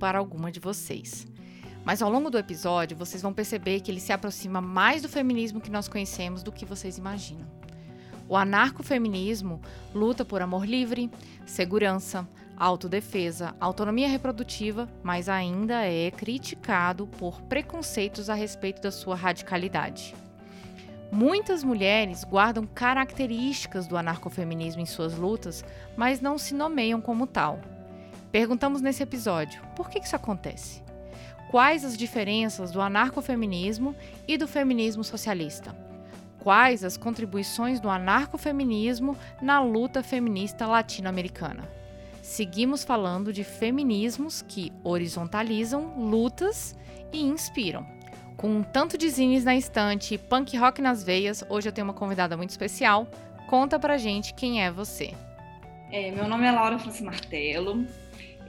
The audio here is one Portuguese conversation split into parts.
Para alguma de vocês. Mas ao longo do episódio, vocês vão perceber que ele se aproxima mais do feminismo que nós conhecemos do que vocês imaginam. O anarcofeminismo luta por amor livre, segurança, autodefesa, autonomia reprodutiva, mas ainda é criticado por preconceitos a respeito da sua radicalidade. Muitas mulheres guardam características do anarcofeminismo em suas lutas, mas não se nomeiam como tal. Perguntamos nesse episódio: por que isso acontece? Quais as diferenças do anarcofeminismo e do feminismo socialista? Quais as contribuições do anarcofeminismo na luta feminista latino-americana? Seguimos falando de feminismos que horizontalizam lutas e inspiram. Com um tanto de zines na estante e punk rock nas veias, hoje eu tenho uma convidada muito especial. Conta pra gente quem é você. É, meu nome é Laura Martelo,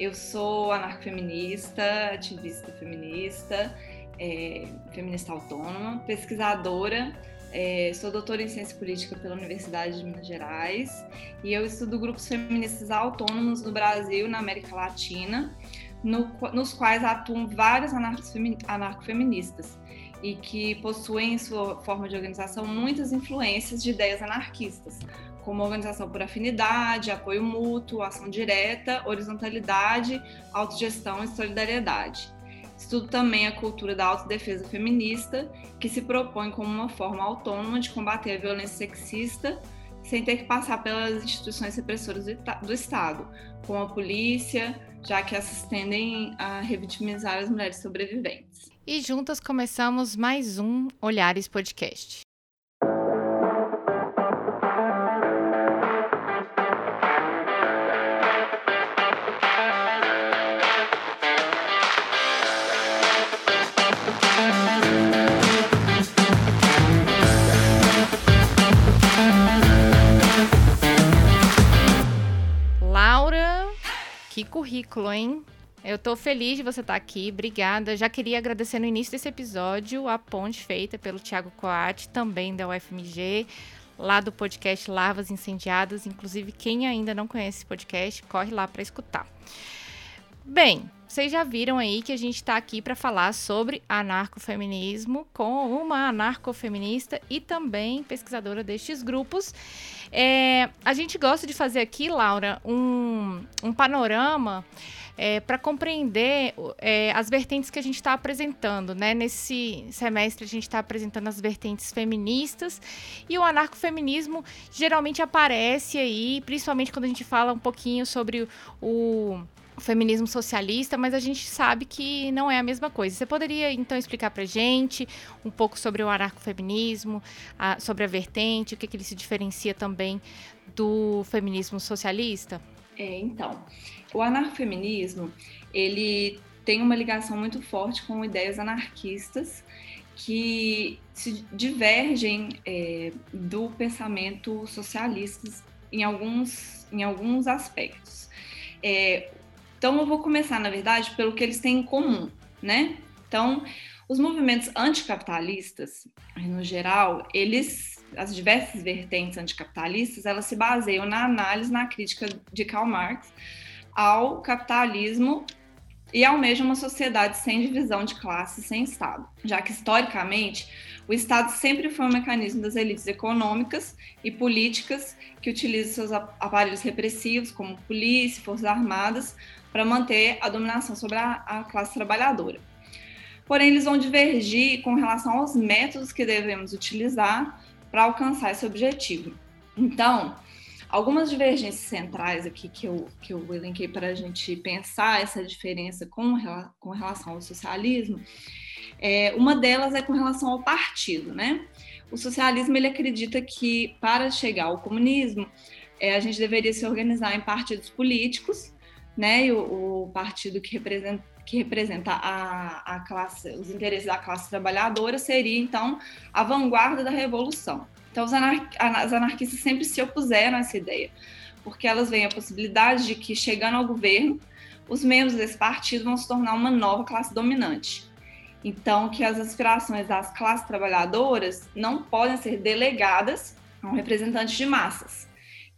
eu sou anarcofeminista, ativista feminista, é, feminista autônoma, pesquisadora, é, sou doutora em ciência política pela Universidade de Minas Gerais e eu estudo grupos feministas autônomos no Brasil e na América Latina, no, nos quais atuam vários anarcofeministas e que possuem em sua forma de organização muitas influências de ideias anarquistas, como organização por afinidade, apoio mútuo, ação direta, horizontalidade, autogestão e solidariedade. Estudo também a cultura da autodefesa feminista, que se propõe como uma forma autônoma de combater a violência sexista sem ter que passar pelas instituições repressoras do Estado, como a polícia, já que essas tendem a revitimizar as mulheres sobreviventes. E juntas começamos mais um Olhares Podcast. Que currículo, hein? Eu tô feliz de você estar tá aqui, obrigada. Já queria agradecer no início desse episódio a ponte feita pelo Thiago Coate, também da UFMG, lá do podcast Larvas Incendiadas. Inclusive, quem ainda não conhece esse podcast, corre lá para escutar. Bem, vocês já viram aí que a gente está aqui para falar sobre anarcofeminismo com uma anarcofeminista e também pesquisadora destes grupos. É, a gente gosta de fazer aqui, Laura, um, um panorama é, para compreender é, as vertentes que a gente está apresentando. Né? Nesse semestre, a gente está apresentando as vertentes feministas e o anarcofeminismo geralmente aparece aí, principalmente quando a gente fala um pouquinho sobre o feminismo socialista, mas a gente sabe que não é a mesma coisa. Você poderia então explicar para gente um pouco sobre o anarcofeminismo, a, sobre a vertente, o que, que ele se diferencia também do feminismo socialista? É, então, o anarcofeminismo, ele tem uma ligação muito forte com ideias anarquistas que se divergem é, do pensamento socialista em alguns, em alguns aspectos. É, então, eu vou começar, na verdade, pelo que eles têm em comum, né? Então, os movimentos anticapitalistas, no geral, eles as diversas vertentes anticapitalistas, elas se baseiam na análise, na crítica de Karl Marx ao capitalismo e almejam uma sociedade sem divisão de classes, sem Estado, já que historicamente o Estado sempre foi um mecanismo das elites econômicas e políticas que utilizam seus aparelhos repressivos, como polícia, forças armadas, para manter a dominação sobre a, a classe trabalhadora. Porém, eles vão divergir com relação aos métodos que devemos utilizar para alcançar esse objetivo. Então, algumas divergências centrais aqui que eu, que eu elenquei para a gente pensar essa diferença com, com relação ao socialismo É, uma delas é com relação ao partido, né? O socialismo ele acredita que para chegar ao comunismo é, a gente deveria se organizar em partidos políticos, né? E o, o partido que representa que representa a, a classe, os interesses da classe trabalhadora seria então a vanguarda da revolução. Então os anar as anarquistas sempre se opuseram a essa ideia, porque elas veem a possibilidade de que chegando ao governo os membros desse partido vão se tornar uma nova classe dominante. Então, que as aspirações das classes trabalhadoras não podem ser delegadas a um representante de massas.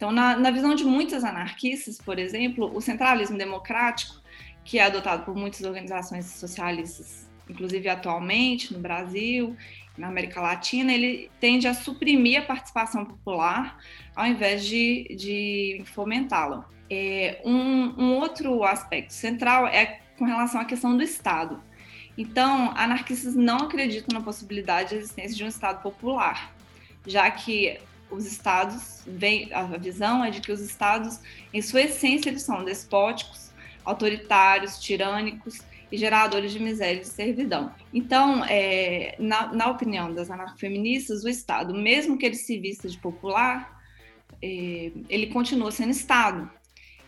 Então, na, na visão de muitas anarquistas, por exemplo, o centralismo democrático, que é adotado por muitas organizações socialistas, inclusive atualmente no Brasil, na América Latina, ele tende a suprimir a participação popular ao invés de, de fomentá-la. É, um, um outro aspecto central é com relação à questão do Estado. Então, anarquistas não acreditam na possibilidade de existência de um Estado popular, já que os estados, vem, a visão é de que os estados, em sua essência, eles são despóticos, autoritários, tirânicos e geradores de miséria e de servidão. Então, é, na, na, opinião das anarcofeministas, o Estado, mesmo que ele se vista de popular, é, ele continua sendo Estado.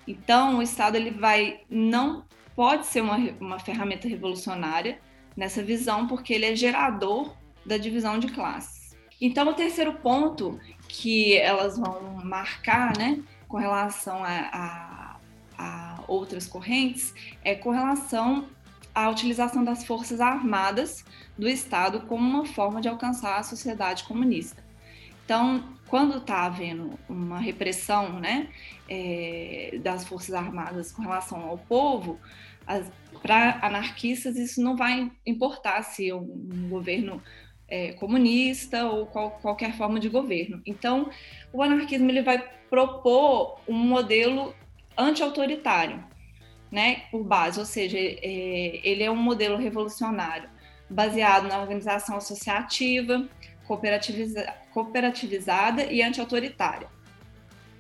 Então, o Estado ele vai não pode ser uma, uma ferramenta revolucionária nessa visão, porque ele é gerador da divisão de classes. Então, o terceiro ponto que elas vão marcar, né, com relação a, a, a outras correntes, é com relação à utilização das forças armadas do Estado como uma forma de alcançar a sociedade comunista. Então, quando está havendo uma repressão né, é, das Forças Armadas com relação ao povo, para anarquistas isso não vai importar se um, um governo é, comunista ou qual, qualquer forma de governo. Então, o anarquismo ele vai propor um modelo anti-autoritário, né, por base, ou seja, é, ele é um modelo revolucionário baseado na organização associativa, cooperativizada cooperativizada e anti-autoritária.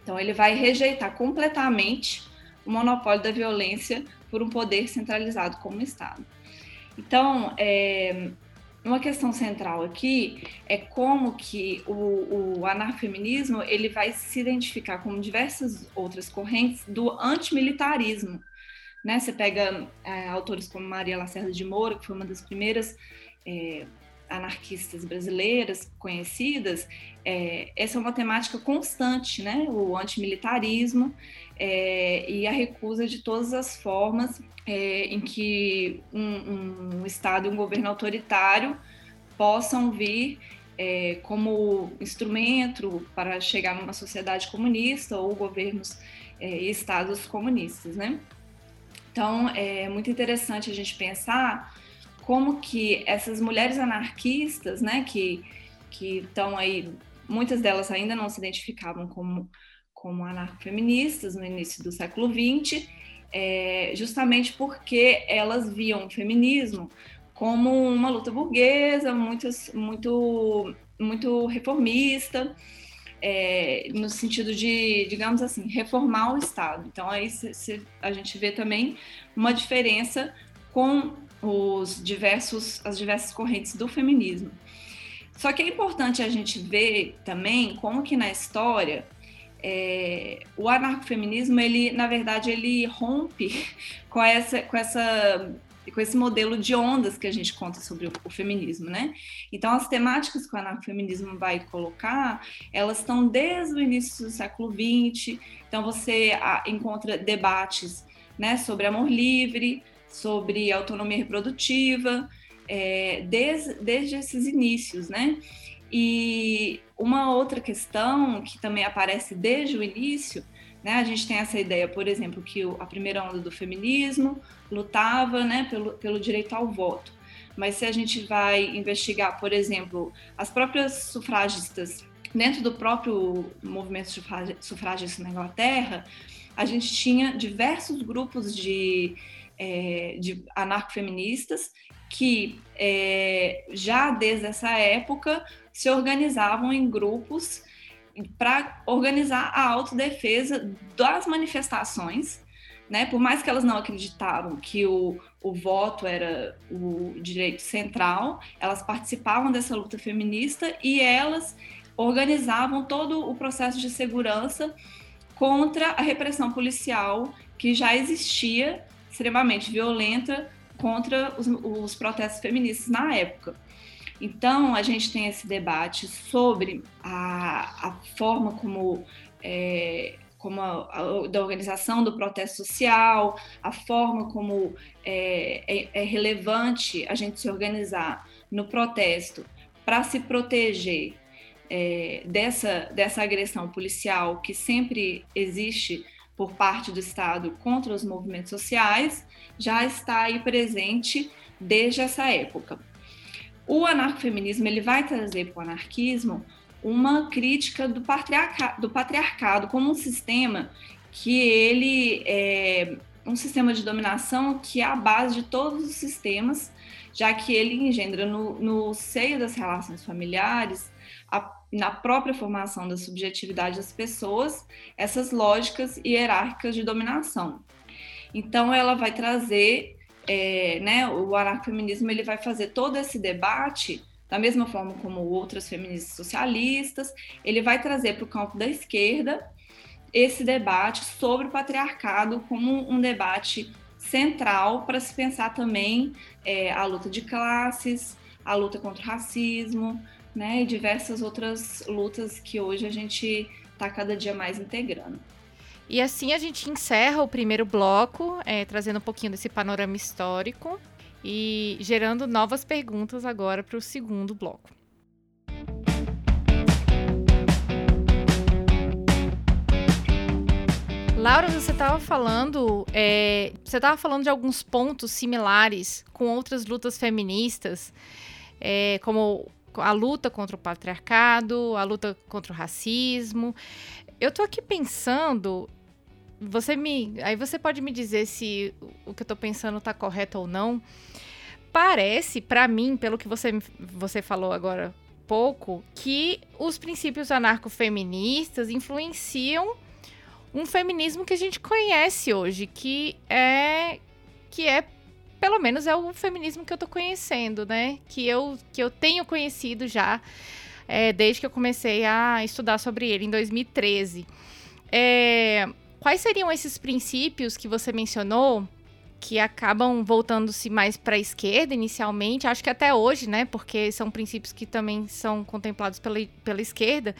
Então, ele vai rejeitar completamente o monopólio da violência por um poder centralizado como o Estado. Então, é, uma questão central aqui é como que o, o anarfeminismo ele vai se identificar com diversas outras correntes do antimilitarismo. Né? Você pega é, autores como Maria Lacerda de Moura, que foi uma das primeiras é, anarquistas brasileiras conhecidas, é, essa é uma temática constante, né? O antimilitarismo é, e a recusa de todas as formas é, em que um, um, Estado e um governo autoritário possam vir é, como instrumento para chegar numa sociedade comunista ou governos é, e estados comunistas, né? Então, é muito interessante a gente pensar como que essas mulheres anarquistas, né, que que estão aí, muitas delas ainda não se identificavam como como anarcofeministas no início do século XX, é, justamente porque elas viam o feminismo como uma luta burguesa, muito, muito, muito reformista, é, no sentido de, digamos assim, reformar o Estado. Então, aí se, se, a gente vê também uma diferença com os diversos, as diversas correntes do feminismo. Só que é importante a gente ver também como que na história é, o anarcofeminismo, ele, na verdade, ele rompe com essa, com essa com esse modelo de ondas que a gente conta sobre o, o, feminismo, né? Então, as temáticas que o anarcofeminismo vai colocar, elas estão desde o início do século XX. Então, você a, encontra debates né, sobre amor livre, sobre autonomia reprodutiva, é, desde, desde esses inícios, né? E uma outra questão que também aparece desde o início, né? A gente tem essa ideia, por exemplo, que a primeira onda do feminismo lutava, né, pelo, pelo direito ao voto. Mas se a gente vai investigar, por exemplo, as próprias sufragistas dentro do próprio movimento sufragista na Inglaterra, a gente tinha diversos grupos de é, de anarcofeministas que é, já desde essa época se organizavam em grupos para organizar a autodefesa das manifestações né? Por mais que elas não acreditaram que o, o voto era o direito central, elas participavam dessa luta feminista e elas organizavam todo o processo de segurança contra a repressão policial que já existia, extremamente violenta, contra os, os protestos feministas na época. Então, a gente tem esse debate sobre a, a forma como é, como a, a, da organização do protesto social, a forma como é, é, é relevante a gente se organizar no protesto para se proteger é, dessa, dessa agressão policial que sempre existe por parte do Estado contra os movimentos sociais, já está aí presente desde essa época. O anarcofeminismo ele vai trazer para o anarquismo uma crítica do, patriarca, do patriarcado como um sistema que ele é um sistema de dominação que é a base de todos os sistemas, já que ele engendra no, no seio das relações familiares, a, na própria formação da subjetividade das pessoas, essas lógicas hierárquicas de dominação. Então, ela vai trazer, é, né, o anarcofeminismo ele vai fazer todo esse debate da mesma forma como outras feministas socialistas, ele vai trazer para o campo da esquerda esse debate sobre o patriarcado como um debate central para se pensar também é, a luta de classes, a luta contra o racismo, né, e diversas outras lutas que hoje a gente está cada dia mais integrando. E assim a gente encerra o primeiro bloco, é, trazendo um pouquinho desse panorama histórico e gerando novas perguntas agora para o segundo bloco. Laura, você estava falando, é, você estava falando de alguns pontos similares com outras lutas feministas, é, como a luta contra o patriarcado, a luta contra o racismo. Eu tô aqui pensando, você me, aí você pode me dizer se o que eu tô pensando tá correto ou não parece, para mim, pelo que você, você falou agora pouco, que os princípios anarcofeministas influenciam um feminismo que a gente conhece hoje, que é que é pelo menos é o feminismo que eu tô conhecendo, né? Que eu que eu tenho conhecido já é, desde que eu comecei a estudar sobre ele em 2013. É, quais seriam esses princípios que você mencionou que acabam voltando-se mais para a esquerda inicialmente, acho que até hoje, né, porque são princípios que também são contemplados pela, pela esquerda,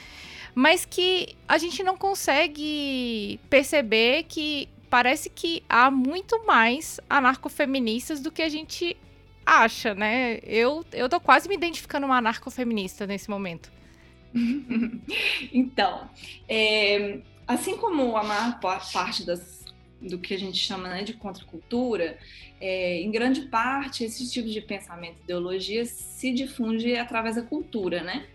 mas que a gente não consegue perceber que parece que há muito mais anarcofeministas do que a gente acha, né? Eu, eu tô quase me identificando uma anarcofeminista nesse momento. então, é, assim como a maior parte das do que a gente chama né, de contracultura, é, em grande parte esse tipo de pensamento, ideologia se difunde através da cultura, né?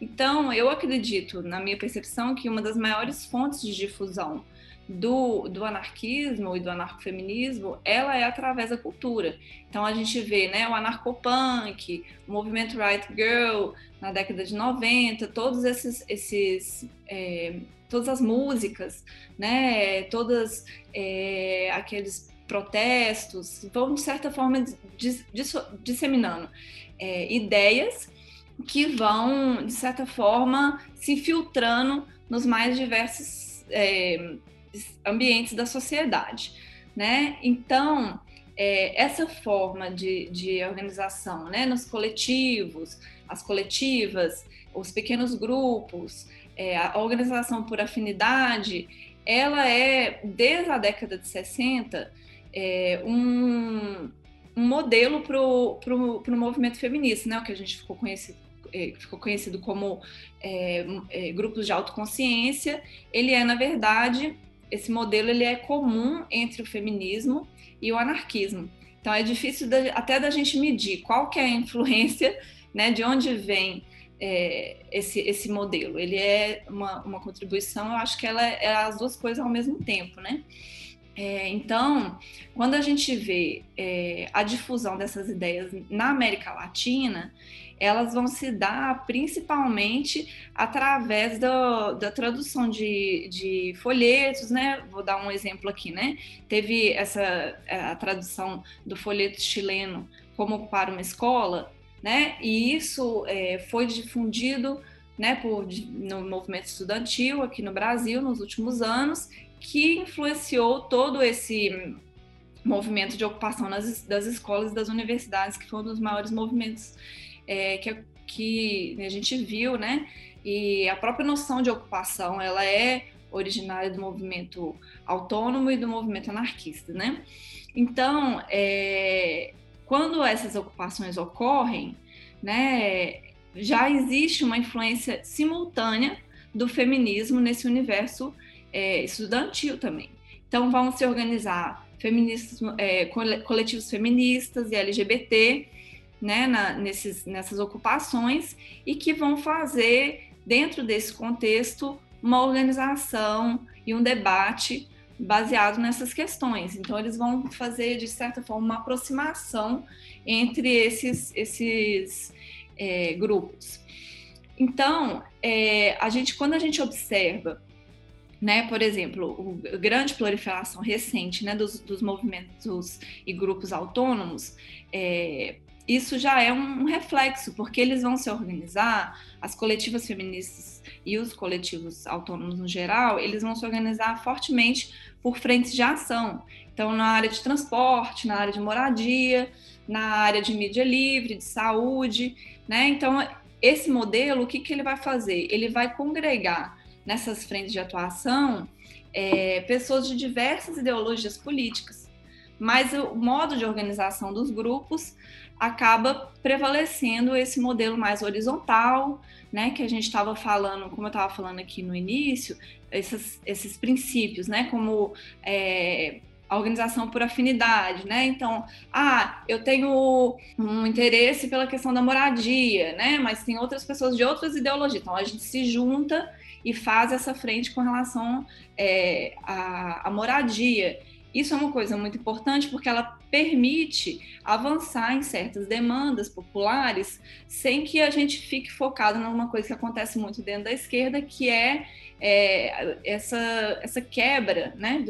Então, eu acredito, na minha percepção, que uma das maiores fontes de difusão do, do anarquismo e do anarcofeminismo, ela é através da cultura. Então, a gente vê né, o anarcopunk, o movimento Right Girl, na década de 90, todos esses, esses é, todas as músicas, né, todas é, aqueles protestos, vão de certa forma dis, dis, disseminando é, ideias que vão de certa forma se filtrando nos mais diversos é, ambientes da sociedade, né? Então é, essa forma de, de organização, né, nos coletivos, as coletivas, os pequenos grupos, é, a organização por afinidade, ela é, desde a década de 60, é, um, um modelo para o movimento feminista, né? o que a gente ficou conhecido, é, ficou conhecido como é, é, grupos de autoconsciência. Ele é, na verdade, esse modelo ele é comum entre o feminismo e o anarquismo. Então é difícil de, até da gente medir qual que é a influência, né, de onde vem é, esse, esse modelo. Ele é uma, uma contribuição, eu acho que ela é as duas coisas ao mesmo tempo, né? É, então, quando a gente vê é, a difusão dessas ideias na América Latina, elas vão se dar principalmente através do, da tradução de, de folhetos, né? Vou dar um exemplo aqui, né? Teve essa a tradução do folheto chileno como para uma escola, né? E isso é, foi difundido né, por, no movimento estudantil aqui no Brasil nos últimos anos, que influenciou todo esse movimento de ocupação nas, das escolas e das universidades, que foi um dos maiores movimentos é, que, que a gente viu, né? E a própria noção de ocupação, ela é originária do movimento autônomo e do movimento anarquista, né? Então, é, quando essas ocupações ocorrem, né, já existe uma influência simultânea do feminismo nesse universo é, estudantil também. Então, vão se organizar feministas, é, coletivos feministas e LGBT, né, na, nesses, nessas ocupações, e que vão fazer, dentro desse contexto, uma organização e um debate baseado nessas questões. Então, eles vão fazer, de certa forma, uma aproximação entre esses, esses é, grupos. Então, é, a gente, quando a gente observa né? Por exemplo, a grande proliferação recente né, dos, dos movimentos e grupos autônomos, é, isso já é um reflexo, porque eles vão se organizar, as coletivas feministas e os coletivos autônomos no geral, eles vão se organizar fortemente por frentes de ação. Então, na área de transporte, na área de moradia, na área de mídia livre, de saúde, né? Então, esse modelo, o que, que ele vai fazer? Ele vai congregar nessas frentes de atuação é, pessoas de diversas ideologias políticas, mas o modo de organização dos grupos acaba prevalecendo esse modelo mais horizontal, né, que a gente estava falando, como eu estava falando aqui no início, esses, esses princípios, né, como é, a organização por afinidade, né? Então, ah, eu tenho um interesse pela questão da moradia, né? Mas tem outras pessoas de outras ideologias. Então, a gente se junta e faz essa frente com relação é, à, à moradia. Isso é uma coisa muito importante porque ela permite avançar em certas demandas populares sem que a gente fique focado numa coisa que acontece muito dentro da esquerda, que é, é essa, essa quebra, né,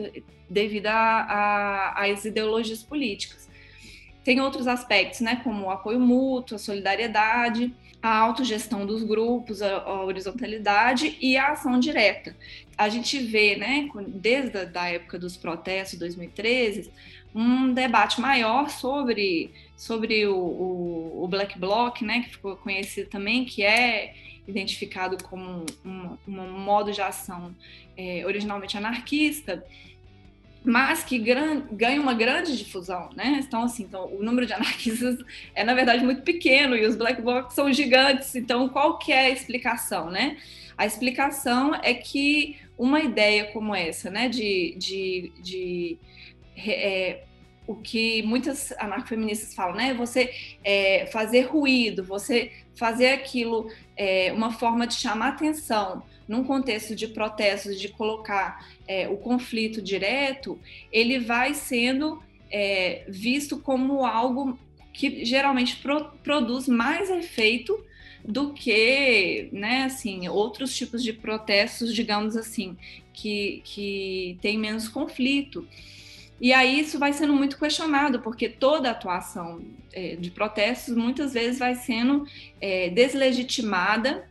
devido às ideologias políticas. Tem outros aspectos, né, como o apoio mútuo, a solidariedade, a autogestão dos grupos, a, a, horizontalidade e a ação direta. A gente vê, né, desde a da época dos protestos, 2013, um debate maior sobre, sobre o, o, o Black Bloc, né, que ficou conhecido também, que é identificado como um, um modo de ação é, originalmente anarquista, mas que ganha uma grande difusão, né? Então, assim, então, o número de anarquistas é, na verdade, muito pequeno e os black blocs são gigantes. Então, qual que é a explicação, né? A explicação é que uma ideia como essa, né, de, de, de é, o que muitas anarcofeministas falam, né? Você é, fazer ruído, você fazer aquilo é, uma forma de chamar atenção num contexto de protestos, de colocar é, o conflito direto, ele vai sendo é, visto como algo que geralmente pro, produz mais efeito do que, né, assim, outros tipos de protestos, digamos assim, que, que tem menos conflito. E aí isso vai sendo muito questionado, porque toda atuação é, de protestos muitas vezes vai sendo é, deslegitimada,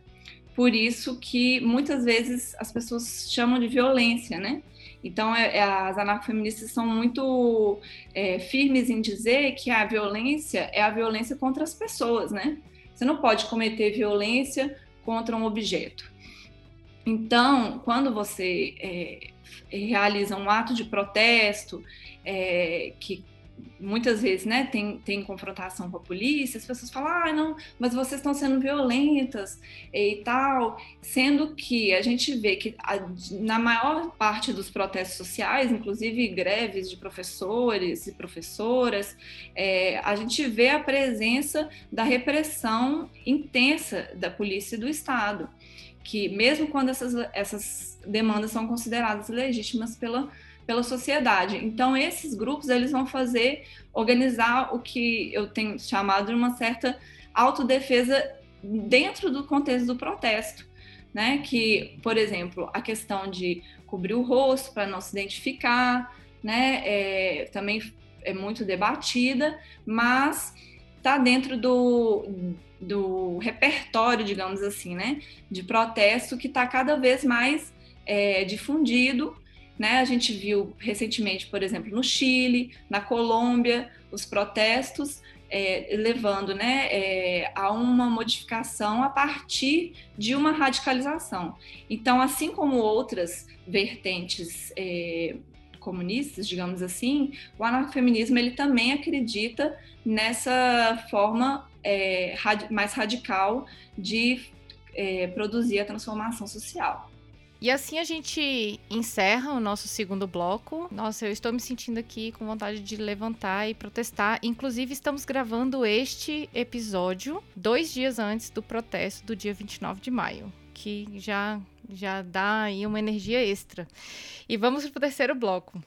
por isso que muitas vezes as pessoas chamam de violência, né? Então, é, é as anarcofeministas são muito é, firmes em dizer que a violência é a violência contra as pessoas, né? Você não pode cometer violência contra um objeto. Então, quando você é, realiza um ato de protesto é, que muitas vezes, né, tem, tem confrontação com a polícia, as pessoas falam, ah, não, mas vocês estão sendo violentas e tal, sendo que a gente vê que a, na maior parte dos protestos sociais, inclusive greves de professores e professoras, é, a gente vê a presença da repressão intensa da polícia e do Estado, que mesmo quando essas, essas demandas são consideradas legítimas pela pela sociedade. Então, esses grupos eles vão fazer, organizar o que eu tenho chamado de uma certa autodefesa dentro do contexto do protesto, né? Que, por exemplo, a questão de cobrir o rosto para não se identificar, né? É, também é muito debatida, mas está dentro do, do repertório, digamos assim, né? De protesto que está cada vez mais é, difundido. Né? A gente viu recentemente, por exemplo, no Chile, na Colômbia, os protestos é, levando né, é, a uma modificação a partir de uma radicalização. Então, assim como outras vertentes é, comunistas, digamos assim, o anarcofeminismo ele também acredita nessa forma é, mais radical de é, produzir a transformação social. E assim a gente encerra o nosso segundo bloco. Nossa, eu estou me sentindo aqui com vontade de levantar e protestar. Inclusive, estamos gravando este episódio dois dias antes do protesto do dia 29 de maio, que já, já dá aí uma energia extra. E vamos para o terceiro bloco.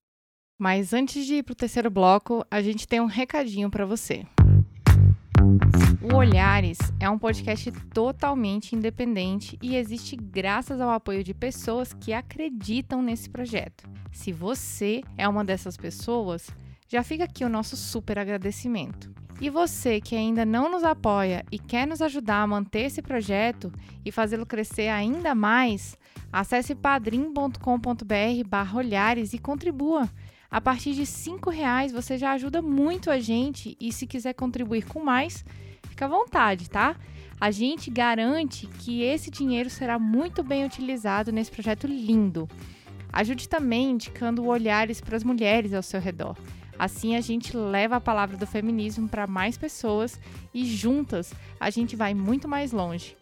Mas antes de ir para o terceiro bloco, a gente tem um recadinho para você. O Olhares é um podcast totalmente independente e existe graças ao apoio de pessoas que acreditam nesse projeto. Se você é uma dessas pessoas, já fica aqui o nosso super agradecimento. E você que ainda não nos apoia e quer nos ajudar a manter esse projeto e fazê-lo crescer ainda mais, acesse padrim.com.br/olhares e contribua. A partir de R$ reais você já ajuda muito a gente e se quiser contribuir com mais, fica à vontade, tá? A gente garante que esse dinheiro será muito bem utilizado nesse projeto lindo. Ajude também indicando olhares para as mulheres ao seu redor. Assim a gente leva a palavra do feminismo para mais pessoas e juntas a gente vai muito mais longe.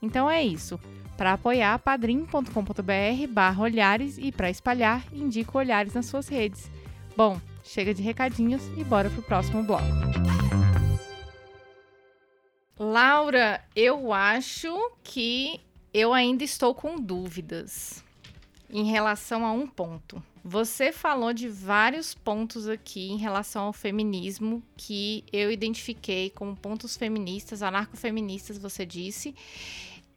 Então é isso. Para apoiar, padrim.com.br barra olhares e para espalhar, indica olhares nas suas redes. Bom, chega de recadinhos e bora pro próximo bloco. Laura, eu acho que eu ainda estou com dúvidas em relação a um ponto. Você falou de vários pontos aqui em relação ao feminismo que eu identifiquei como pontos feministas, anarcofeministas, você disse.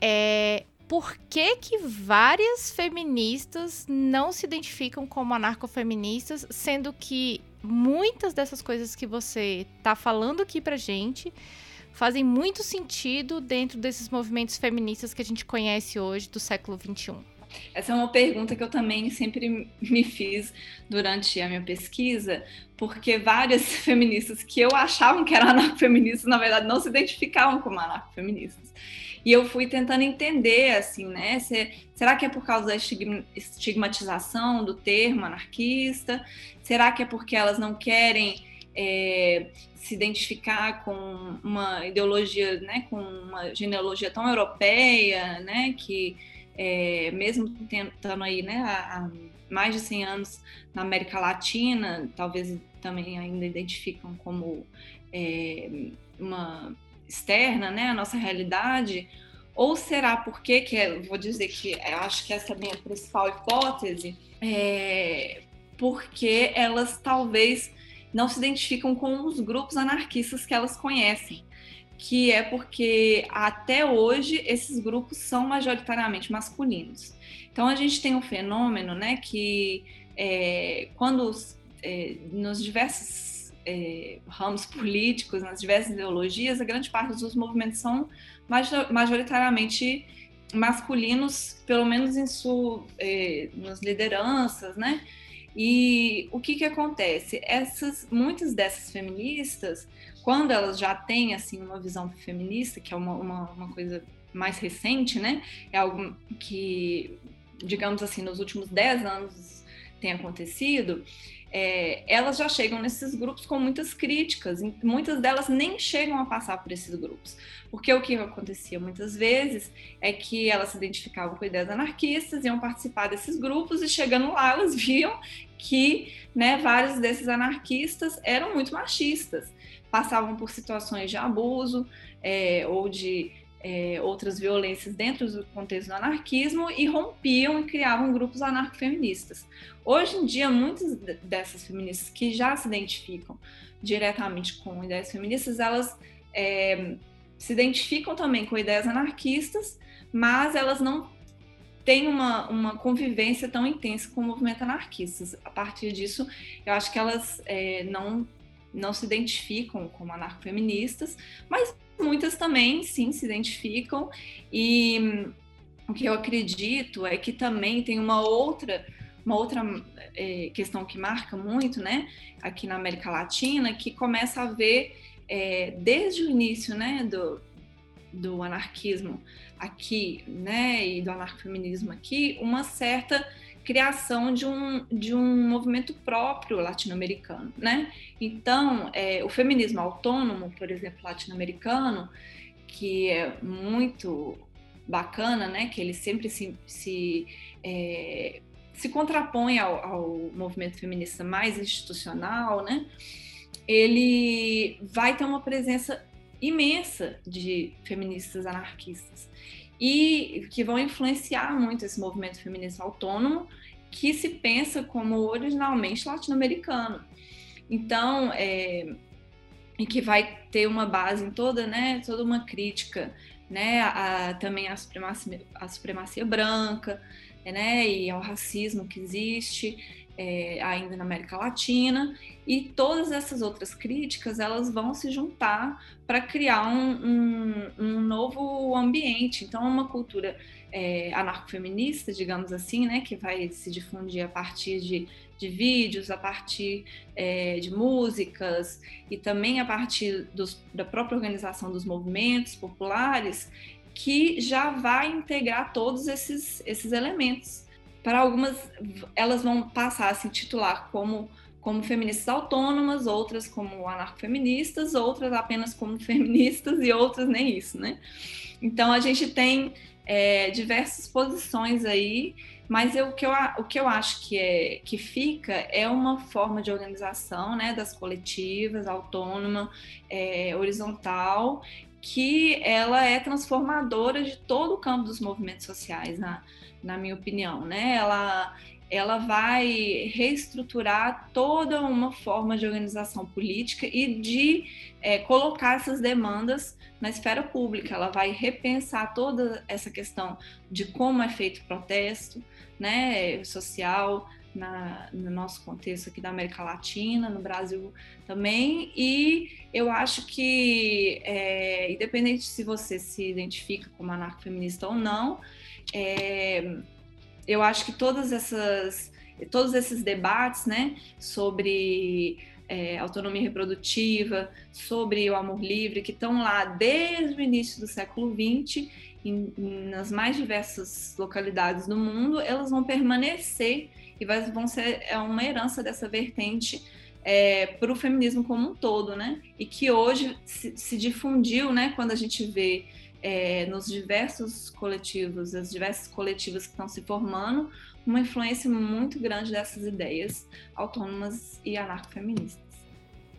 É, por que, que várias feministas não se identificam como anarcofeministas, sendo que muitas dessas coisas que você está falando aqui pra gente fazem muito sentido dentro desses movimentos feministas que a gente conhece hoje do século XXI? Essa é uma pergunta que eu também sempre me fiz durante a minha pesquisa, porque várias feministas que eu achava que eram anarcofeministas, na verdade, não se identificavam como anarcofeministas. E eu fui tentando entender, assim, né? Se, será que é por causa da estigmatização do termo anarquista? Será que é porque elas não querem é, se identificar com uma ideologia, né, com uma genealogia tão europeia, né, que é, mesmo tentando aí, né, há, mais de 100 anos na América Latina, talvez também ainda identificam como é, uma externa, né, a nossa realidade, ou será porque que é, vou dizer que acho que essa é a minha principal hipótese, é, porque elas talvez não se identificam com os grupos anarquistas que elas conhecem, que é porque até hoje esses grupos são majoritariamente masculinos. Então a gente tem um fenômeno, né, que é, quando é, nos diversos é, ramos políticos, nas diversas ideologias, a grande parte dos movimentos são majoritariamente masculinos, pelo menos em sua, é, nas lideranças, né? E o que que acontece? Essas, muitas dessas feministas, quando elas já têm assim uma visão feminista, que é uma, uma, uma coisa mais recente, né? É algo que, digamos assim, nos últimos 10 anos tem acontecido, é, elas já chegam nesses grupos com muitas críticas, muitas delas nem chegam a passar por esses grupos. Porque o que acontecia muitas vezes é que elas se identificavam com ideias anarquistas, iam participar desses grupos e chegando lá elas viam que né, vários desses anarquistas eram muito machistas, passavam por situações de abuso é, ou de é, outras violências dentro do contexto do anarquismo e rompiam e criavam grupos anarcofeministas. Hoje em dia, muitas dessas feministas que já se identificam diretamente com ideias feministas, elas é, se identificam também com ideias anarquistas, mas elas não têm uma, uma convivência tão intensa com o movimento anarquista. A partir disso, eu acho que elas é, não, não se identificam como anarcofeministas, mas muitas também, sim, se identificam. E o que eu acredito é que também tem uma outra uma outra é, questão que marca muito, né, aqui na América Latina, que começa a ver é, desde o início, né, do, do anarquismo aqui, né, e do anarcofeminismo aqui, uma certa criação de um, de um movimento próprio latino-americano, né? Então, é, o feminismo autônomo, por exemplo, latino-americano, que é muito bacana, né? Que ele sempre se, se, é, se contrapõe ao, ao movimento feminista mais institucional, né? Ele vai ter uma presença imensa de feministas anarquistas e que vão influenciar muito esse movimento feminista autônomo que se pensa como originalmente latino-americano. Então, é, e que vai ter uma base em toda, né, toda uma crítica, né, a, também à supremacia, a supremacia branca, né, e ao racismo que existe, é, ainda na América Latina, e todas essas outras críticas elas vão se juntar para criar um, um, um, novo ambiente. Então, uma cultura é, anarcofeminista, digamos assim, né, que vai se difundir a partir de, de vídeos, a partir é, de músicas e também a partir dos, da própria organização dos movimentos populares, que já vai integrar todos esses, esses elementos para algumas, elas vão passar a se titular como, como feministas autônomas, outras como anarcofeministas, outras apenas como feministas e outras nem isso, né? Então a gente tem é, diversas posições aí, mas eu, o, que eu, o que eu acho que, é, que fica é uma forma de organização né, das coletivas, autônoma, é, horizontal, que ela é transformadora de todo o campo dos movimentos sociais, né? Na minha opinião, né? Ela, ela vai reestruturar toda uma forma de organização política e de é, colocar essas demandas na esfera pública. Ela vai repensar toda essa questão de como é feito o protesto, né, social, na, no nosso contexto aqui da América Latina, no Brasil também, e eu acho que, é, independente se você se identifica como anarcofeminista ou não, é, eu acho que todas essas, todos esses debates, né, sobre é, autonomia reprodutiva, sobre o amor livre, que estão lá desde o início do século XX, em, nas mais diversas localidades do mundo, elas vão permanecer e vai, vão ser é uma herança dessa vertente é, para o feminismo como um todo, né? E que hoje se, se difundiu, né? Quando a gente vê é, nos diversos coletivos, as diversas coletivas que estão se formando, uma influência muito grande dessas ideias autônomas e anarcofeministas.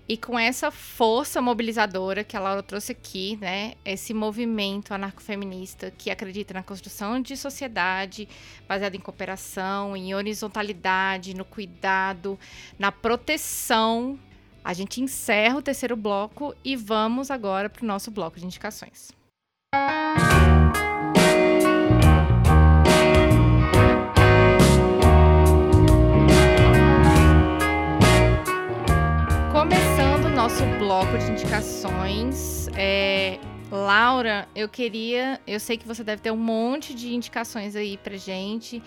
E com essa força mobilizadora que a Laura trouxe aqui, né, esse movimento anarcofeminista que acredita na construção de sociedade baseada em cooperação, em horizontalidade, no cuidado, na proteção, a gente encerra o terceiro bloco e vamos agora para o nosso bloco de indicações. Começando nosso bloco de indicações, é, Laura, eu queria. Eu sei que você deve ter um monte de indicações aí pra gente. O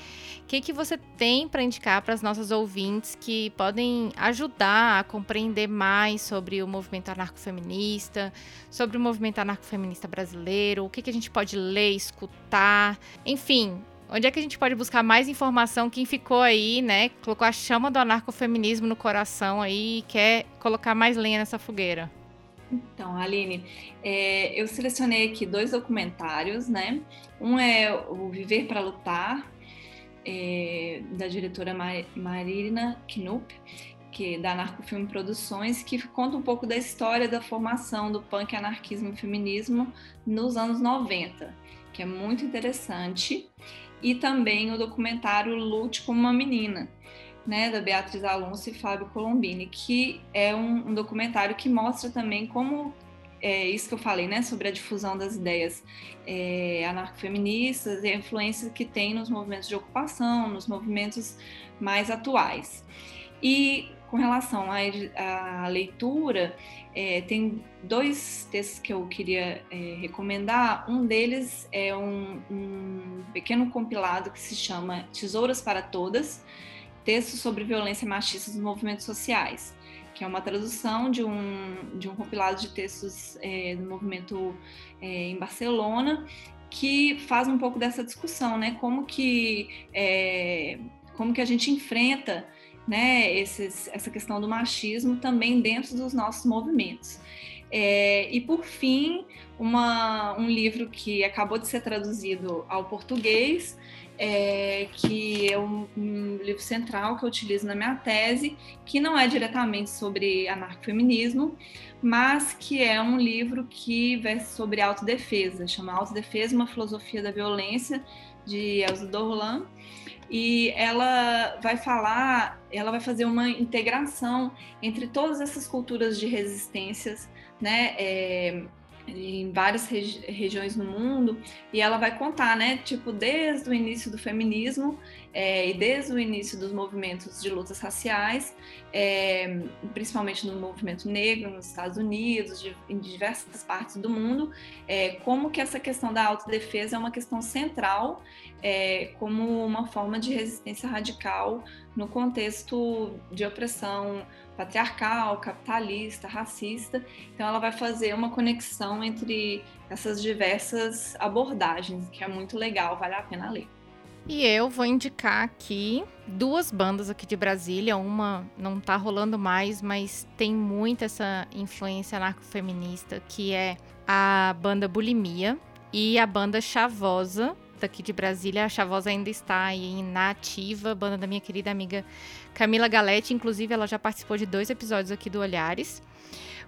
que, que você tem para indicar para as nossas ouvintes que podem ajudar a compreender mais sobre o movimento anarcofeminista, sobre o movimento anarcofeminista brasileiro? O que, que a gente pode ler, escutar? Enfim, onde é que a gente pode buscar mais informação? Quem ficou aí, né? Colocou a chama do anarcofeminismo no coração aí e quer colocar mais lenha nessa fogueira. Então, Aline, é, eu selecionei aqui dois documentários, né? Um é o Viver para Lutar, é, da diretora Marina Knupp, que é da Anarcofilme Produções, que conta um pouco da história da formação do punk, anarquismo e feminismo nos anos 90, que é muito interessante. E também o documentário Lute como uma Menina, né, da Beatriz Alonso e Fábio Colombini, que é um, um documentário que mostra também como é isso que eu falei, né, sobre a difusão das ideias é, anarcofeministas e a influência que tem nos movimentos de ocupação, nos movimentos mais atuais. E com relação à, à leitura, é, tem dois textos que eu queria é, recomendar. Um deles é um, um, pequeno compilado que se chama Tesouras para Todas, textos sobre violência machista nos movimentos sociais, que é uma tradução de um, de um compilado de textos é, do movimento é, em Barcelona, que faz um pouco dessa discussão, né? Como que, é, como que a gente enfrenta né, esses, essa questão do machismo também dentro dos nossos movimentos. É, e por fim, uma, um livro que acabou de ser traduzido ao português, é, que é um, um, livro central que eu utilizo na minha tese, que não é diretamente sobre anarcofeminismo, mas que é um livro que versa sobre autodefesa, chama Autodefesa, uma filosofia da violência, de Elza Dorlan e ela vai falar, ela vai fazer uma integração entre todas essas culturas de resistências, né? É, em várias regi regiões no mundo e ela vai contar, né, tipo desde o início do feminismo é, e desde o início dos movimentos de lutas raciais, é, principalmente no movimento negro nos Estados Unidos, de, em diversas partes do mundo, é, como que essa questão da autodefesa é uma questão central, como uma forma de resistência radical no contexto de opressão patriarcal, capitalista, racista. Então, ela vai fazer uma conexão entre essas diversas abordagens, que é muito legal, vale a pena ler. E eu vou indicar aqui duas bandas aqui de Brasília. Uma não tá rolando mais, mas tem muito essa influência anarcofeminista, que é a banda Bulimia e a banda Chavosa, daqui de Brasília. A Chavosa ainda está aí na ativa, banda da minha querida amiga Camila Galete. Inclusive, ela já participou de dois episódios aqui do Olhares.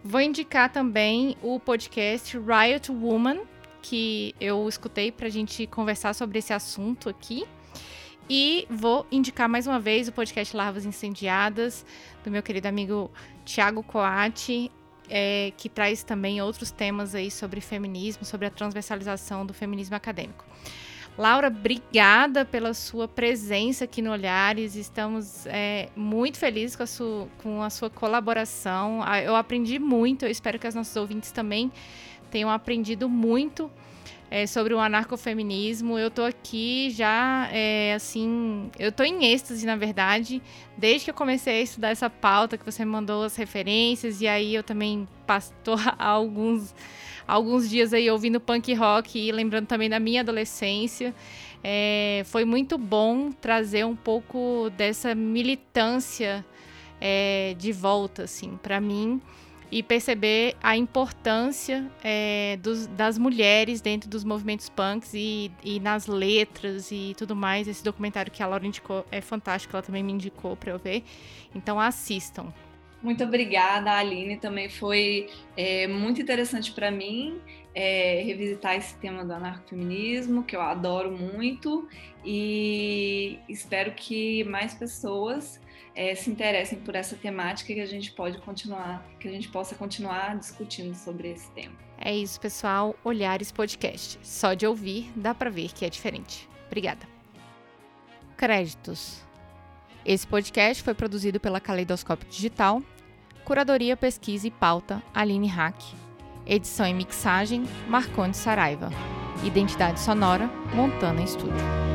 Vou indicar também o podcast Riot Woman, que eu escutei para a gente conversar sobre esse assunto aqui. E vou indicar mais uma vez o podcast Larvas Incendiadas, do meu querido amigo Tiago Coati, é, que traz também outros temas aí sobre feminismo, sobre a transversalização do feminismo acadêmico. Laura, obrigada pela sua presença aqui no Olhares. Estamos é, muito felizes com a, sua, com a sua colaboração. Ah, eu aprendi muito, eu espero que os nossos ouvintes também tenham aprendido muito é, sobre o anarcofeminismo. Eu tô aqui já, é, assim, eu tô em êxtase, na verdade, desde que eu comecei a estudar essa pauta, que você mandou as referências, e aí eu também há alguns alguns dias aí ouvindo punk rock e lembrando também da minha adolescência. É, foi muito bom trazer um pouco dessa militância é, de volta, assim, para mim e perceber a importância é, dos, das mulheres dentro dos movimentos punks e, e, nas letras e tudo mais. Esse documentário que a Laura indicou é fantástico, ela também me indicou para eu ver. Então assistam. Muito obrigada, Aline. Também foi é, muito interessante para mim é, revisitar esse tema do anarcofeminismo, que eu adoro muito, e espero que mais pessoas é, se interessem por essa temática que a gente pode continuar, que a gente possa continuar discutindo sobre esse tema. É isso, pessoal. Olhares Podcast. Só de ouvir dá para ver que é diferente. Obrigada. Créditos. Esse podcast foi produzido pela Caleidoscópio Digital Curadoria, Pesquisa e Pauta, Aline Hack. Edição e mixagem, Marconde Saraiva. Identidade sonora, Montana Estúdio.